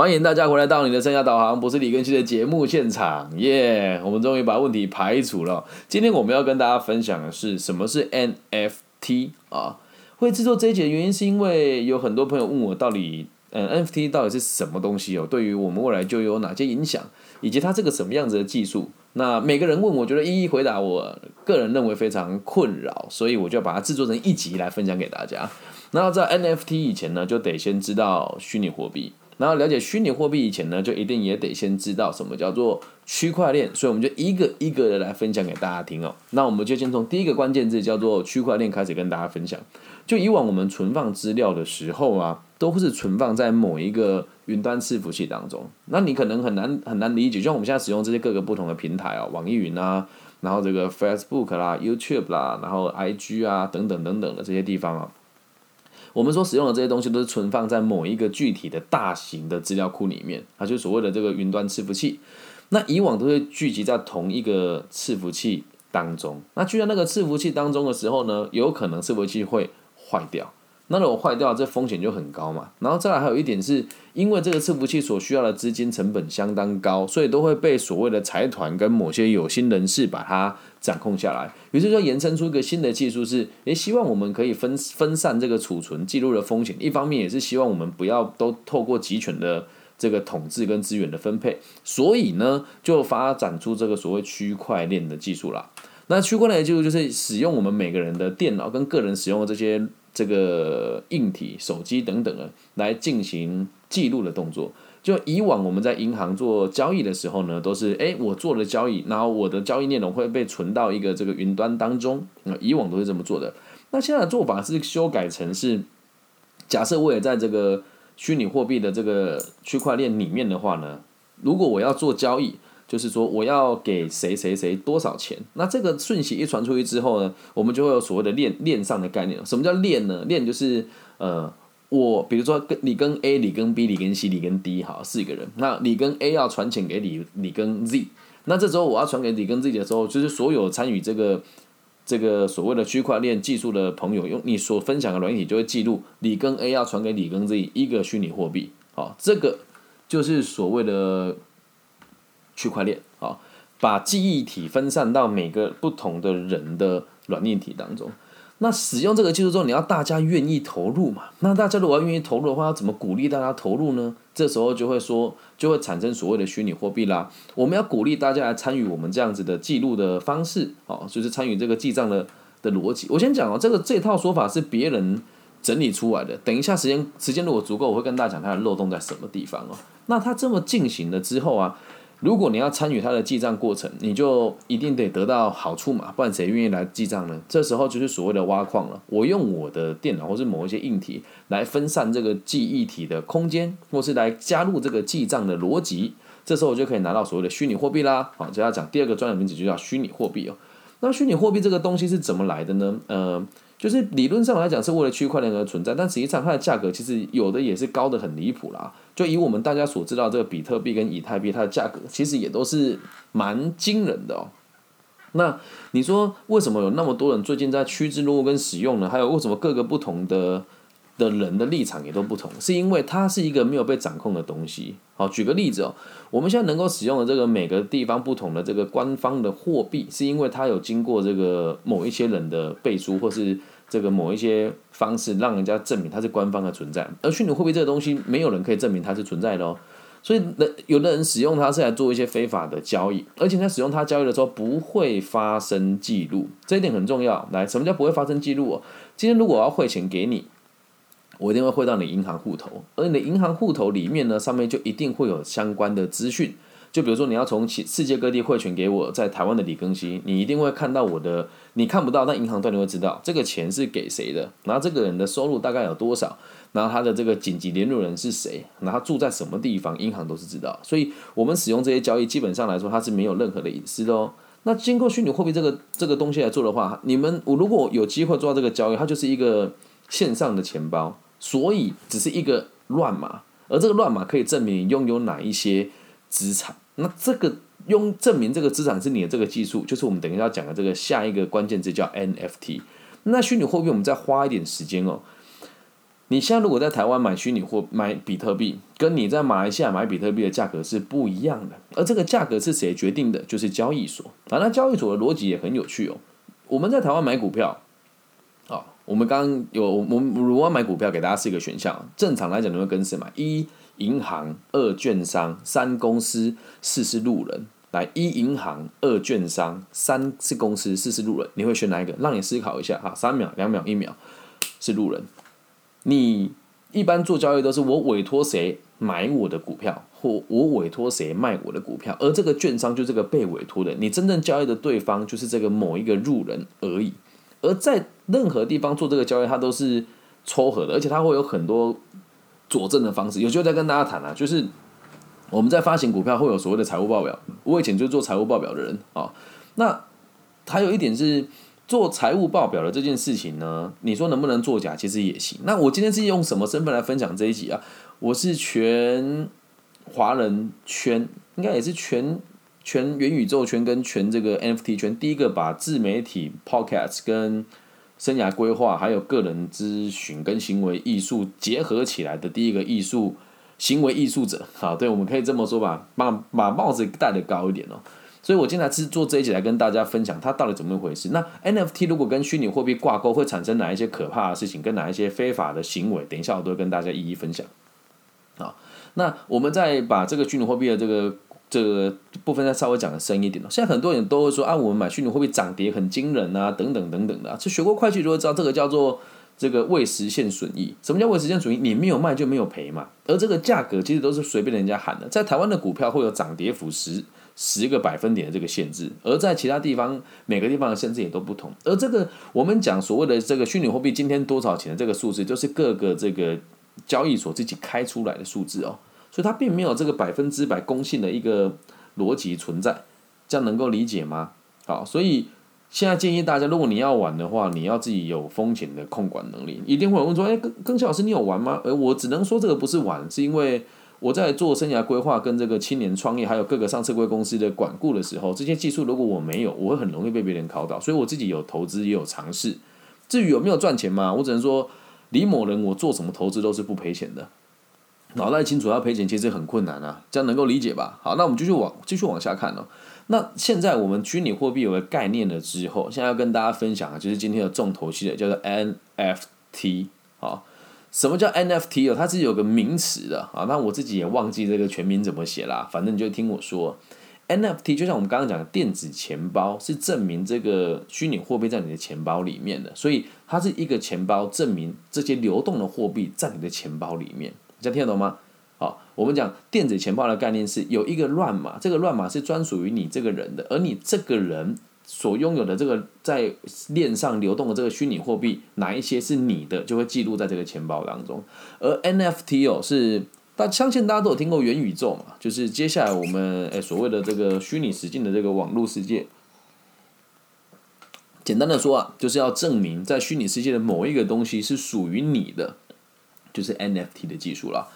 欢迎大家回来到你的生涯导航，不是李根熙的节目现场，耶！我们终于把问题排除了。今天我们要跟大家分享的是什么是 NFT 啊？会制作这一节的原因是因为有很多朋友问我，到底嗯 NFT 到底是什么东西哦？对于我们未来就有哪些影响，以及它这个什么样子的技术？那每个人问，我觉得一一回答，我个人认为非常困扰，所以我就把它制作成一集来分享给大家。那在 NFT 以前呢，就得先知道虚拟货币。然后了解虚拟货币以前呢，就一定也得先知道什么叫做区块链，所以我们就一个一个的来分享给大家听哦。那我们就先从第一个关键字叫做区块链开始跟大家分享。就以往我们存放资料的时候啊，都是存放在某一个云端伺服器当中。那你可能很难很难理解，就像我们现在使用这些各个不同的平台啊，网易云啊，然后这个 Facebook 啦、YouTube 啦，然后 IG 啊等等等等的这些地方啊。我们所使用的这些东西都是存放在某一个具体的大型的资料库里面，它就所谓的这个云端伺服器。那以往都会聚集在同一个伺服器当中。那聚在那个伺服器当中的时候呢，有可能伺服器会坏掉。那如果坏掉，这风险就很高嘛。然后再来还有一点是，因为这个伺服器所需要的资金成本相当高，所以都会被所谓的财团跟某些有心人士把它掌控下来。于是就延伸出一个新的技术，是诶，希望我们可以分分散这个储存记录的风险。一方面也是希望我们不要都透过集权的这个统治跟资源的分配。所以呢，就发展出这个所谓区块链的技术啦。那区块链的技术就是使用我们每个人的电脑跟个人使用的这些。这个硬体、手机等等的来进行记录的动作。就以往我们在银行做交易的时候呢，都是哎我做了交易，然后我的交易内容会被存到一个这个云端当中。那以往都是这么做的。那现在的做法是修改成是，假设我也在这个虚拟货币的这个区块链里面的话呢，如果我要做交易。就是说，我要给谁谁谁多少钱？那这个讯息一传出去之后呢，我们就会有所谓的链链上的概念。什么叫链呢？链就是呃，我比如说跟你跟 A，你跟 B，你跟 C，你跟 D，好，四个人。那你跟 A 要传钱给你，你跟 Z。那这时候我要传给你跟 Z 的时候，就是所有参与这个这个所谓的区块链技术的朋友，用你所分享的软体就会记录你跟 A 要传给你跟 Z 一个虚拟货币。好，这个就是所谓的。区块链啊，把记忆体分散到每个不同的人的软硬体当中。那使用这个技术之后，你要大家愿意投入嘛？那大家如果要愿意投入的话，要怎么鼓励大家投入呢？这时候就会说，就会产生所谓的虚拟货币啦。我们要鼓励大家来参与我们这样子的记录的方式，哦，就是参与这个记账的的逻辑。我先讲哦，这个这套说法是别人整理出来的。等一下时间时间如果足够，我会跟大家讲它的漏洞在什么地方哦。那它这么进行了之后啊。如果你要参与他的记账过程，你就一定得得到好处嘛，不然谁愿意来记账呢？这时候就是所谓的挖矿了。我用我的电脑或是某一些硬体来分散这个记忆体的空间，或是来加入这个记账的逻辑，这时候我就可以拿到所谓的虚拟货币啦。好，就要讲第二个专有名词，就叫虚拟货币哦。那虚拟货币这个东西是怎么来的呢？呃。就是理论上来讲是为了区块链而存在，但实际上它的价格其实有的也是高的很离谱啦。就以我们大家所知道这个比特币跟以太币，它的价格其实也都是蛮惊人的哦。那你说为什么有那么多人最近在趋之若鹜跟使用呢？还有为什么各个不同的？的人的立场也都不同，是因为它是一个没有被掌控的东西。好，举个例子哦，我们现在能够使用的这个每个地方不同的这个官方的货币，是因为它有经过这个某一些人的背书，或是这个某一些方式，让人家证明它是官方的存在。而虚拟货币这个东西，没有人可以证明它是存在的哦。所以，人有的人使用它是来做一些非法的交易，而且在使用它交易的时候不会发生记录，这一点很重要。来，什么叫不会发生记录哦？今天如果我要汇钱给你。我一定会汇到你银行户头，而你的银行户头里面呢，上面就一定会有相关的资讯。就比如说，你要从其世界各地汇钱给我，在台湾的李庚希，你一定会看到我的，你看不到，但银行端你会知道这个钱是给谁的，然后这个人的收入大概有多少，然后他的这个紧急联络人是谁，然后住在什么地方，银行都是知道。所以我们使用这些交易，基本上来说，它是没有任何的隐私的哦。那经过虚拟货币这个这个东西来做的话，你们我如果有机会做到这个交易，它就是一个线上的钱包。所以只是一个乱码，而这个乱码可以证明拥有哪一些资产。那这个用证明这个资产是你的这个技术，就是我们等一下要讲的这个下一个关键字叫 NFT。那虚拟货币我们再花一点时间哦。你现在如果在台湾买虚拟货买比特币，跟你在马来西亚买比特币的价格是不一样的。而这个价格是谁决定的？就是交易所啊。那交易所的逻辑也很有趣哦。我们在台湾买股票，啊，我们刚刚有我们如果买股票，给大家四个选项。正常来讲，你会跟谁买？一银行，二券商，三公司，四是路人。来，一银行，二券商，三是公司，四是路人。你会选哪一个？让你思考一下哈。三秒，两秒，一秒，是路人。你一般做交易都是我委托谁买我的股票，或我委托谁卖我的股票，而这个券商就这个被委托的，你真正交易的对方就是这个某一个路人而已。而在任何地方做这个交易，它都是撮合的，而且它会有很多佐证的方式。有机会再跟大家谈啊，就是我们在发行股票会有所谓的财务报表，我以前就是做财务报表的人啊。那还有一点是。做财务报表的这件事情呢，你说能不能作假？其实也行。那我今天是用什么身份来分享这一集啊？我是全华人圈，应该也是全全元宇宙圈跟全这个 NFT 圈，第一个把自媒体 Podcast 跟生涯规划，还有个人咨询跟行为艺术结合起来的第一个艺术行为艺术者。好，对，我们可以这么说吧，把把帽子戴的高一点哦。所以，我今天是做这一集来跟大家分享它到底怎么一回事。那 NFT 如果跟虚拟货币挂钩，会产生哪一些可怕的事情，跟哪一些非法的行为？等一下，我都会跟大家一一分享。好，那我们再把这个虚拟货币的这个这个部分再稍微讲的深一点现在很多人都会说啊，我们买虚拟货币涨跌很惊人啊，等等等等的。这学过会计就会知道，这个叫做这个未实现损益。什么叫未实现损益？你没有卖就没有赔嘛。而这个价格其实都是随便人家喊的。在台湾的股票会有涨跌幅十。十个百分点的这个限制，而在其他地方，每个地方的限制也都不同。而这个我们讲所谓的这个虚拟货币今天多少钱的这个数字，就是各个这个交易所自己开出来的数字哦，所以它并没有这个百分之百公信的一个逻辑存在，这样能够理解吗？好，所以现在建议大家，如果你要玩的话，你要自己有风险的控管能力。一定会有问说，哎，更更小老师，你有玩吗？而我只能说这个不是玩，是因为。我在做生涯规划跟这个青年创业，还有各个上市贵公司的管顾的时候，这些技术如果我没有，我会很容易被别人考倒。所以我自己有投资也有尝试。至于有没有赚钱嘛，我只能说李某人我做什么投资都是不赔钱的。脑袋清楚要赔钱其实很困难啊，这样能够理解吧？好，那我们继续往继续往下看哦。那现在我们虚拟货币有个概念了之后，现在要跟大家分享的就是今天的重头戏的，叫做 NFT 好。什么叫 NFT 哦？它是有个名词的啊。那我自己也忘记这个全名怎么写啦。反正你就听我说，NFT 就像我们刚刚讲的电子钱包，是证明这个虚拟货币在你的钱包里面的。所以它是一个钱包，证明这些流动的货币在你的钱包里面。这样听得懂吗？好，我们讲电子钱包的概念是有一个乱码，这个乱码是专属于你这个人的，而你这个人。所拥有的这个在链上流动的这个虚拟货币，哪一些是你的，就会记录在这个钱包当中。而 NFT 哦，是大相信大家都有听过元宇宙嘛，就是接下来我们诶所谓的这个虚拟实境的这个网络世界。简单的说啊，就是要证明在虚拟世界的某一个东西是属于你的，就是 NFT 的技术了。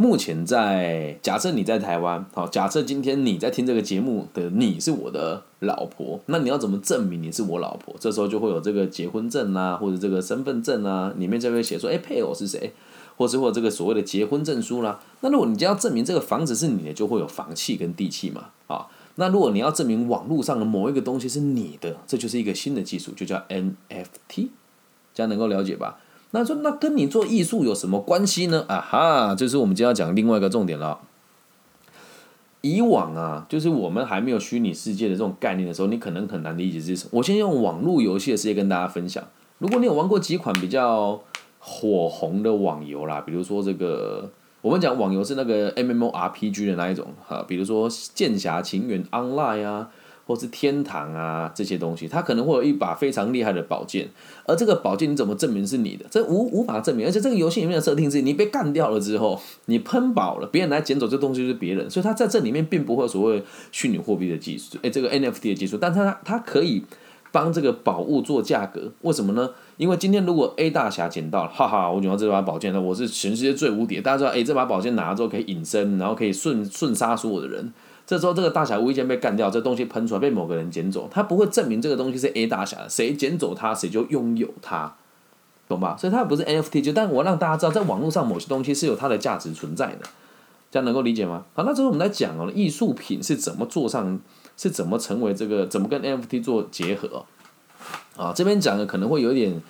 目前在假设你在台湾，好，假设今天你在听这个节目的你是我的老婆，那你要怎么证明你是我老婆？这时候就会有这个结婚证啊，或者这个身份证啊，里面就会写说，哎，配偶是谁，或是或这个所谓的结婚证书啦。那如果你就要证明这个房子是你的，就会有房契跟地契嘛，啊，那如果你要证明网络上的某一个东西是你的，这就是一个新的技术，就叫 NFT，这样能够了解吧？那说那跟你做艺术有什么关系呢？啊哈，就是我们今天要讲另外一个重点了。以往啊，就是我们还没有虚拟世界的这种概念的时候，你可能很难理解这是什么。我先用网络游戏的世界跟大家分享。如果你有玩过几款比较火红的网游啦，比如说这个，我们讲网游是那个 M M O R P G 的那一种哈，比如说《剑侠情缘 Online》啊。或是天堂啊这些东西，它可能会有一把非常厉害的宝剑，而这个宝剑你怎么证明是你的？这无无法证明。而且这个游戏里面的设定是，你被干掉了之后，你喷宝了，别人来捡走这东西就是别人，所以它在这里面并不会所谓虚拟货币的技术，哎，这个 NFT 的技术，但它它可以帮这个宝物做价格。为什么呢？因为今天如果 A 大侠捡到了，哈哈，我捡到这把宝剑了，我是全世界最无敌。大家知道，哎，这把宝剑拿了之后可以隐身，然后可以瞬瞬杀所有的人。这时候，这个大侠无意间被干掉，这东西喷出来被某个人捡走，他不会证明这个东西是 A 大侠的，谁捡走它，谁就拥有它。懂吧？所以它不是 NFT，就但我让大家知道，在网络上某些东西是有它的价值存在的，这样能够理解吗？好，那之后我们在讲哦，艺术品是怎么做上，是怎么成为这个，怎么跟 NFT 做结合？啊，这边讲的可能会有点，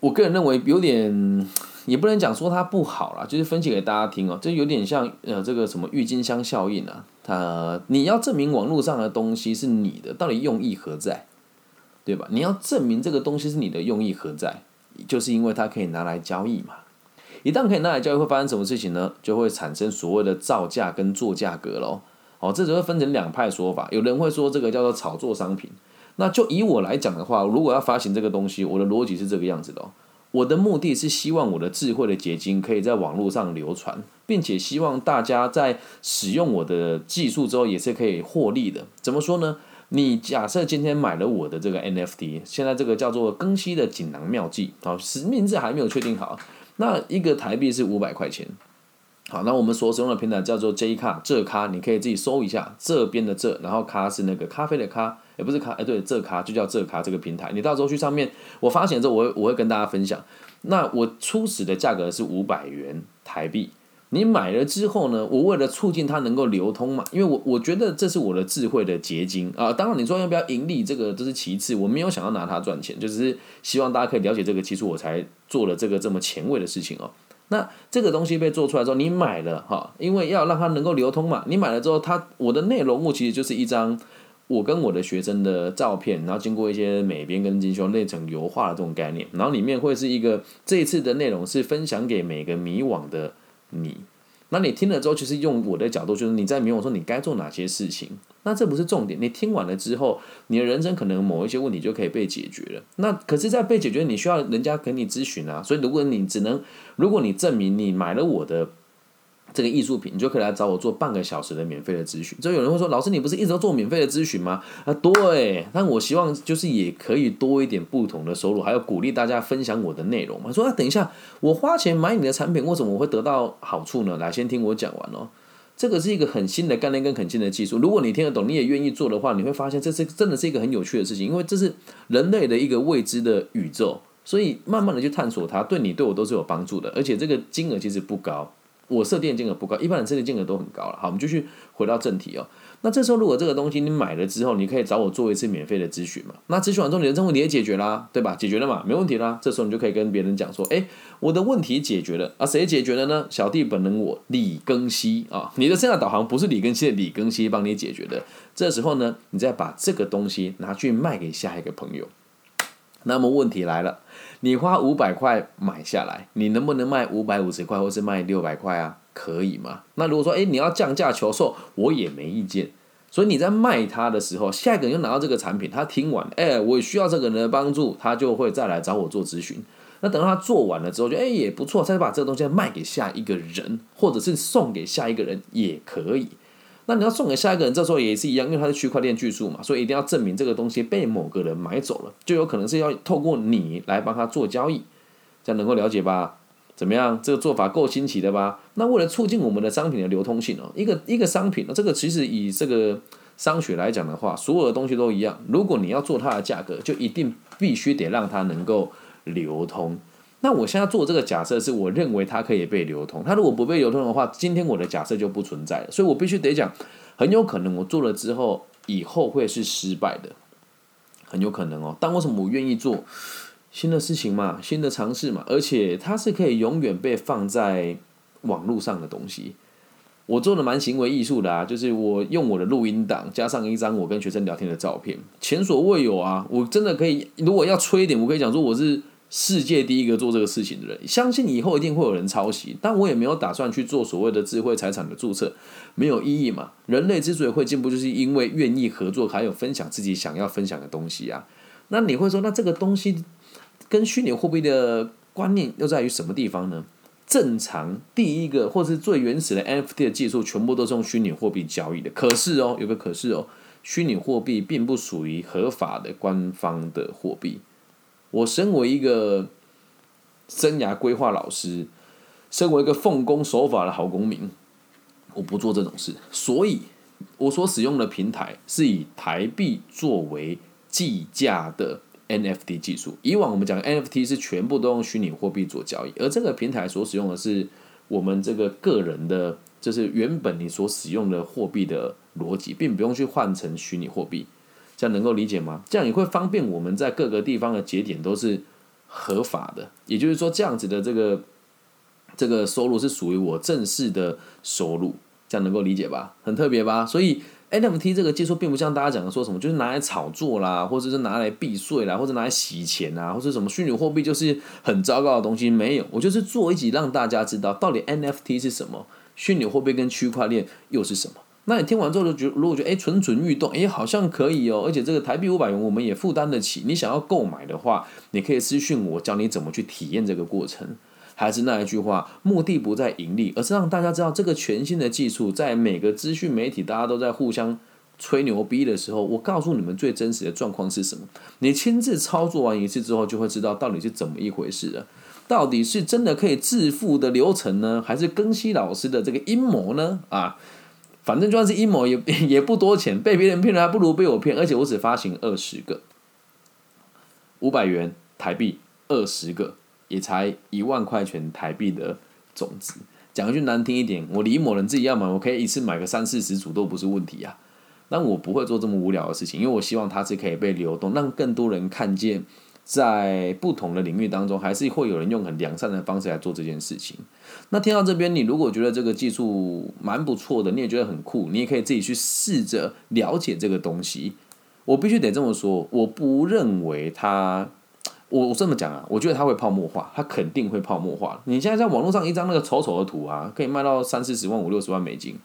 我个人认为有点，也不能讲说它不好啦，就是分析给大家听哦，就有点像呃这个什么郁金香效应啊，它你要证明网络上的东西是你的，到底用意何在？对吧？你要证明这个东西是你的用意何在？就是因为它可以拿来交易嘛。一旦可以拿来交易，会发生什么事情呢？就会产生所谓的造价跟做价格喽。哦，这只会分成两派说法。有人会说这个叫做炒作商品。那就以我来讲的话，如果要发行这个东西，我的逻辑是这个样子的。我的目的是希望我的智慧的结晶可以在网络上流传，并且希望大家在使用我的技术之后也是可以获利的。怎么说呢？你假设今天买了我的这个 NFT，现在这个叫做更新的锦囊妙计，啊，实，名字还没有确定好。那一个台币是五百块钱。好，那我们所使用的平台叫做 J 卡这咖，你可以自己搜一下这边的这，然后咖是那个咖啡的咖，也不是咖，哎，对，这咖就叫这咖这个平台。你到时候去上面，我发现之后，我我会跟大家分享。那我初始的价格是五百元台币。你买了之后呢？我为了促进它能够流通嘛，因为我我觉得这是我的智慧的结晶啊。当然，你说要不要盈利，这个都是其次，我没有想要拿它赚钱，就是希望大家可以了解这个技术，我才做了这个这么前卫的事情哦。那这个东西被做出来之后，你买了哈，因为要让它能够流通嘛。你买了之后，它我的内容物其实就是一张我跟我的学生的照片，然后经过一些美编跟精修，内层油画的这种概念，然后里面会是一个这一次的内容是分享给每个迷惘的。你，那你听了之后，其实用我的角度，就是你在明我说你该做哪些事情。那这不是重点，你听完了之后，你的人生可能某一些问题就可以被解决了。那可是，在被解决，你需要人家给你咨询啊。所以，如果你只能，如果你证明你买了我的。这个艺术品，你就可以来找我做半个小时的免费的咨询。就有人会说：“老师，你不是一直都做免费的咨询吗？”啊，对。但我希望就是也可以多一点不同的收入，还有鼓励大家分享我的内容嘛。说：“啊，等一下，我花钱买你的产品，为什么我会得到好处呢？”来，先听我讲完哦。这个是一个很新的概念跟很新的技术。如果你听得懂，你也愿意做的话，你会发现这是真的是一个很有趣的事情，因为这是人类的一个未知的宇宙，所以慢慢的去探索它，对你对我都是有帮助的。而且这个金额其实不高。我设定的金额不高，一般人设定金额都很高了。好，我们继续回到正题哦。那这时候如果这个东西你买了之后，你可以找我做一次免费的咨询嘛？那咨询完之后，你的这问题也解决啦，对吧？解决了嘛，没问题啦。这时候你就可以跟别人讲说：“哎，我的问题解决了啊，谁解决了呢？小弟本人我李庚希啊，你的生涯导航不是李庚希的李庚希帮你解决的。这时候呢，你再把这个东西拿去卖给下一个朋友。那么问题来了。”你花五百块买下来，你能不能卖五百五十块，或是卖六百块啊？可以吗？那如果说，哎，你要降价求售，我也没意见。所以你在卖它的时候，下一个人又拿到这个产品，他听完，哎，我需要这个人的帮助，他就会再来找我做咨询。那等到他做完了之后，就哎也不错，再把这个东西卖给下一个人，或者是送给下一个人也可以。那你要送给下一个人，这时候也是一样，因为它是区块链技术嘛，所以一定要证明这个东西被某个人买走了，就有可能是要透过你来帮他做交易，这样能够了解吧？怎么样？这个做法够新奇的吧？那为了促进我们的商品的流通性哦，一个一个商品呢，这个其实以这个商学来讲的话，所有的东西都一样，如果你要做它的价格，就一定必须得让它能够流通。那我现在做这个假设是我认为它可以被流通，它如果不被流通的话，今天我的假设就不存在了，所以我必须得讲，很有可能我做了之后，以后会是失败的，很有可能哦。但为什么我愿意做新的事情嘛，新的尝试嘛，而且它是可以永远被放在网络上的东西。我做的蛮行为艺术的啊，就是我用我的录音档加上一张我跟学生聊天的照片，前所未有啊！我真的可以，如果要吹一点，我可以讲说我是。世界第一个做这个事情的人，相信以后一定会有人抄袭，但我也没有打算去做所谓的智慧财产的注册，没有意义嘛。人类之所以会进步，就是因为愿意合作，还有分享自己想要分享的东西啊。那你会说，那这个东西跟虚拟货币的观念又在于什么地方呢？正常第一个或是最原始的 NFT 的技术，全部都是用虚拟货币交易的。可是哦，有个可是哦，虚拟货币并不属于合法的官方的货币。我身为一个生涯规划老师，身为一个奉公守法的好公民，我不做这种事。所以，我所使用的平台是以台币作为计价的 NFT 技术。以往我们讲 NFT 是全部都用虚拟货币做交易，而这个平台所使用的是我们这个个人的，就是原本你所使用的货币的逻辑，并不用去换成虚拟货币。这样能够理解吗？这样也会方便我们在各个地方的节点都是合法的，也就是说，这样子的这个这个收入是属于我正式的收入，这样能够理解吧？很特别吧？所以 NFT 这个技术并不像大家讲的说什么，就是拿来炒作啦，或者是拿来避税啦，或者拿来洗钱啊，或者什么虚拟货币就是很糟糕的东西。没有，我就是做一集让大家知道到底 NFT 是什么，虚拟货币跟区块链又是什么。那你听完之后就觉，如果觉得哎蠢蠢欲动，哎好像可以哦，而且这个台币五百元我们也负担得起。你想要购买的话，你可以私讯我，教你怎么去体验这个过程。还是那一句话，目的不在盈利，而是让大家知道这个全新的技术，在每个资讯媒体大家都在互相吹牛逼的时候，我告诉你们最真实的状况是什么。你亲自操作完一次之后，就会知道到底是怎么一回事了。到底是真的可以致富的流程呢，还是庚希老师的这个阴谋呢？啊？反正就算是阴谋，也 也不多钱，被别人骗了还不如被我骗，而且我只发行二十个，五百元台币二十个，也才一万块钱台币的种子。讲句难听一点，我李某人自己要买，我可以一次买个三四十组都不是问题啊。但我不会做这么无聊的事情，因为我希望它是可以被流动，让更多人看见。在不同的领域当中，还是会有人用很良善的方式来做这件事情。那听到这边，你如果觉得这个技术蛮不错的，你也觉得很酷，你也可以自己去试着了解这个东西。我必须得这么说，我不认为它，我我这么讲啊，我觉得它会泡沫化，它肯定会泡沫化。你现在在网络上一张那个丑丑的图啊，可以卖到三四十万、五六十万美金。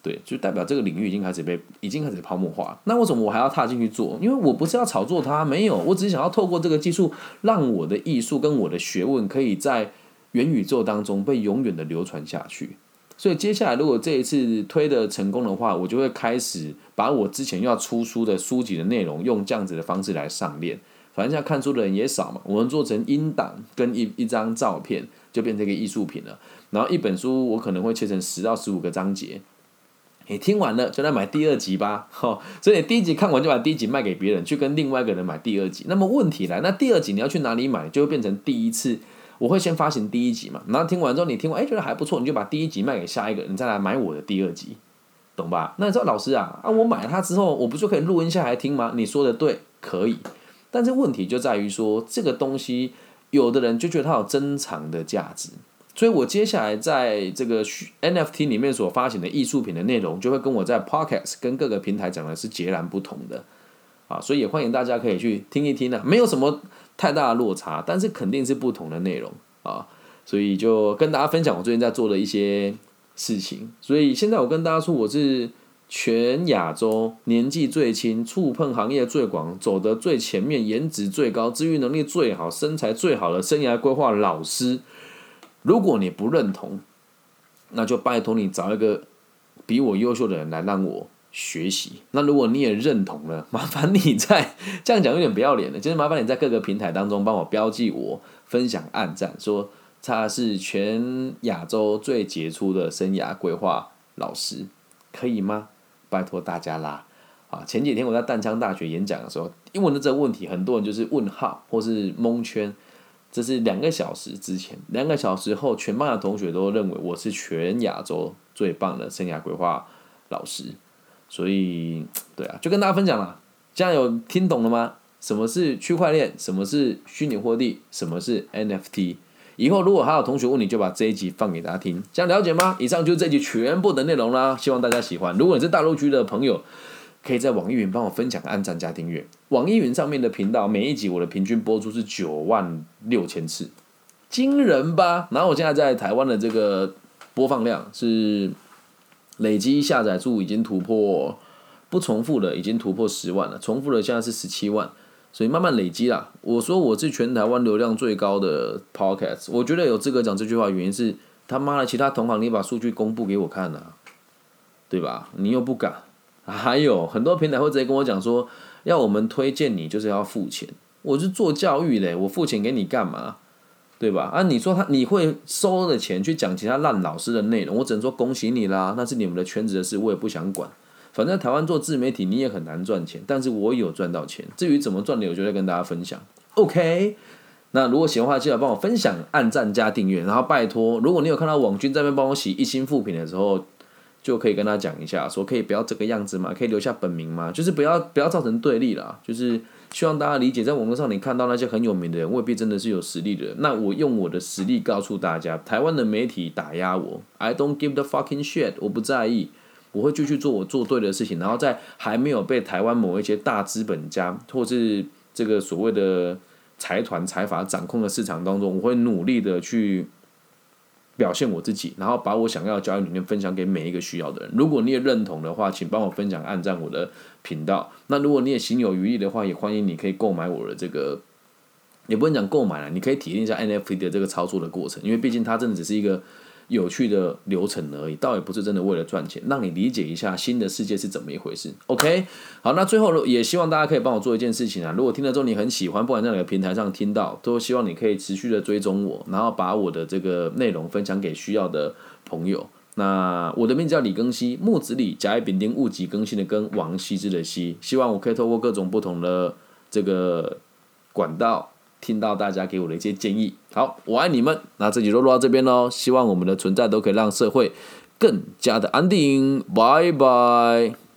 对，就代表这个领域已经开始被已经开始泡沫化。那为什么我还要踏进去做？因为我不是要炒作它，没有，我只是想要透过这个技术，让我的艺术跟我的学问可以在元宇宙当中被永远的流传下去。所以接下来如果这一次推的成功的话，我就会开始把我之前要出书的书籍的内容用这样子的方式来上链。反正现在看书的人也少嘛，我们做成音档跟一一张照片，就变成一个艺术品了。然后一本书我可能会切成十到十五个章节。你听完了就来买第二集吧，哈！所以第一集看完就把第一集卖给别人，去跟另外一个人买第二集。那么问题来，那第二集你要去哪里买，就会变成第一次我会先发行第一集嘛，然后听完之后你听完，哎，觉得还不错，你就把第一集卖给下一个人，再来买我的第二集，懂吧？那你知道老师啊，啊，我买了它之后，我不就可以录音下来听吗？你说的对，可以，但是问题就在于说，这个东西有的人就觉得它有珍藏的价值。所以我接下来在这个 NFT 里面所发行的艺术品的内容，就会跟我在 Podcast 跟各个平台讲的是截然不同的啊，所以也欢迎大家可以去听一听呢，没有什么太大的落差，但是肯定是不同的内容啊，所以就跟大家分享我最近在做的一些事情。所以现在我跟大家说，我是全亚洲年纪最轻、触碰行业最广、走得最前面、颜值最高、治愈能力最好、身材最好的生涯规划老师。如果你不认同，那就拜托你找一个比我优秀的人来让我学习。那如果你也认同了，麻烦你在 这样讲有点不要脸了，就是麻烦你在各个平台当中帮我标记我分享暗赞，说他是全亚洲最杰出的生涯规划老师，可以吗？拜托大家啦！啊，前几天我在淡江大学演讲的时候，因为这个问题，很多人就是问号或是蒙圈。这是两个小时之前，两个小时后，全班的同学都认为我是全亚洲最棒的生涯规划老师，所以，对啊，就跟大家分享了，这样有听懂了吗？什么是区块链？什么是虚拟货币？什么是 NFT？以后如果还有同学问你，就把这一集放给大家听，这样了解吗？以上就是这集全部的内容啦，希望大家喜欢。如果你是大陆区的朋友，可以在网易云帮我分享、按赞加订阅。网易云上面的频道，每一集我的平均播出是九万六千次，惊人吧？然后我现在在台湾的这个播放量是累积下载数已经突破不重复的，已经突破十万了。重复的现在是十七万，所以慢慢累积啦。我说我是全台湾流量最高的 podcast，我觉得有资格讲这句话，原因是他妈的其他同行，你把数据公布给我看啊，对吧？你又不敢。还有很多平台会直接跟我讲说，要我们推荐你就是要付钱。我是做教育嘞，我付钱给你干嘛？对吧？啊，你说他你会收的钱去讲其他烂老师的内容，我只能说恭喜你啦，那是你们的圈子的事，我也不想管。反正台湾做自媒体你也很难赚钱，但是我有赚到钱。至于怎么赚的，我就在跟大家分享。OK，那如果喜欢的话，记得帮我分享、按赞加订阅，然后拜托，如果你有看到网军在那边帮我洗一星副品的时候，就可以跟他讲一下，说可以不要这个样子嘛，可以留下本名嘛，就是不要不要造成对立啦，就是希望大家理解，在网络上你看到那些很有名的人，未必真的是有实力的人。那我用我的实力告诉大家，台湾的媒体打压我，I don't give the fucking shit，我不在意。我会继续做我做对的事情，然后在还没有被台湾某一些大资本家或是这个所谓的财团财阀掌控的市场当中，我会努力的去表现我自己，然后把我想要的交易理念分享给每一个需要的人。如果你也认同的话，请帮我分享、按赞我的频道。那如果你也心有余力的话，也欢迎你可以购买我的这个，也不能讲购买了，你可以体验一下 NFT 的这个操作的过程，因为毕竟它真的只是一个。有趣的流程而已，倒也不是真的为了赚钱，让你理解一下新的世界是怎么一回事。OK，好，那最后也希望大家可以帮我做一件事情啊，如果听了之后你很喜欢，不管在哪个平台上听到，都希望你可以持续的追踪我，然后把我的这个内容分享给需要的朋友。那我的名字叫李更新，木子李，甲乙丙丁戊己更新的更，王羲之的羲，希望我可以透过各种不同的这个管道。听到大家给我的一些建议，好，我爱你们。那这集就录到这边喽，希望我们的存在都可以让社会更加的安定。拜拜。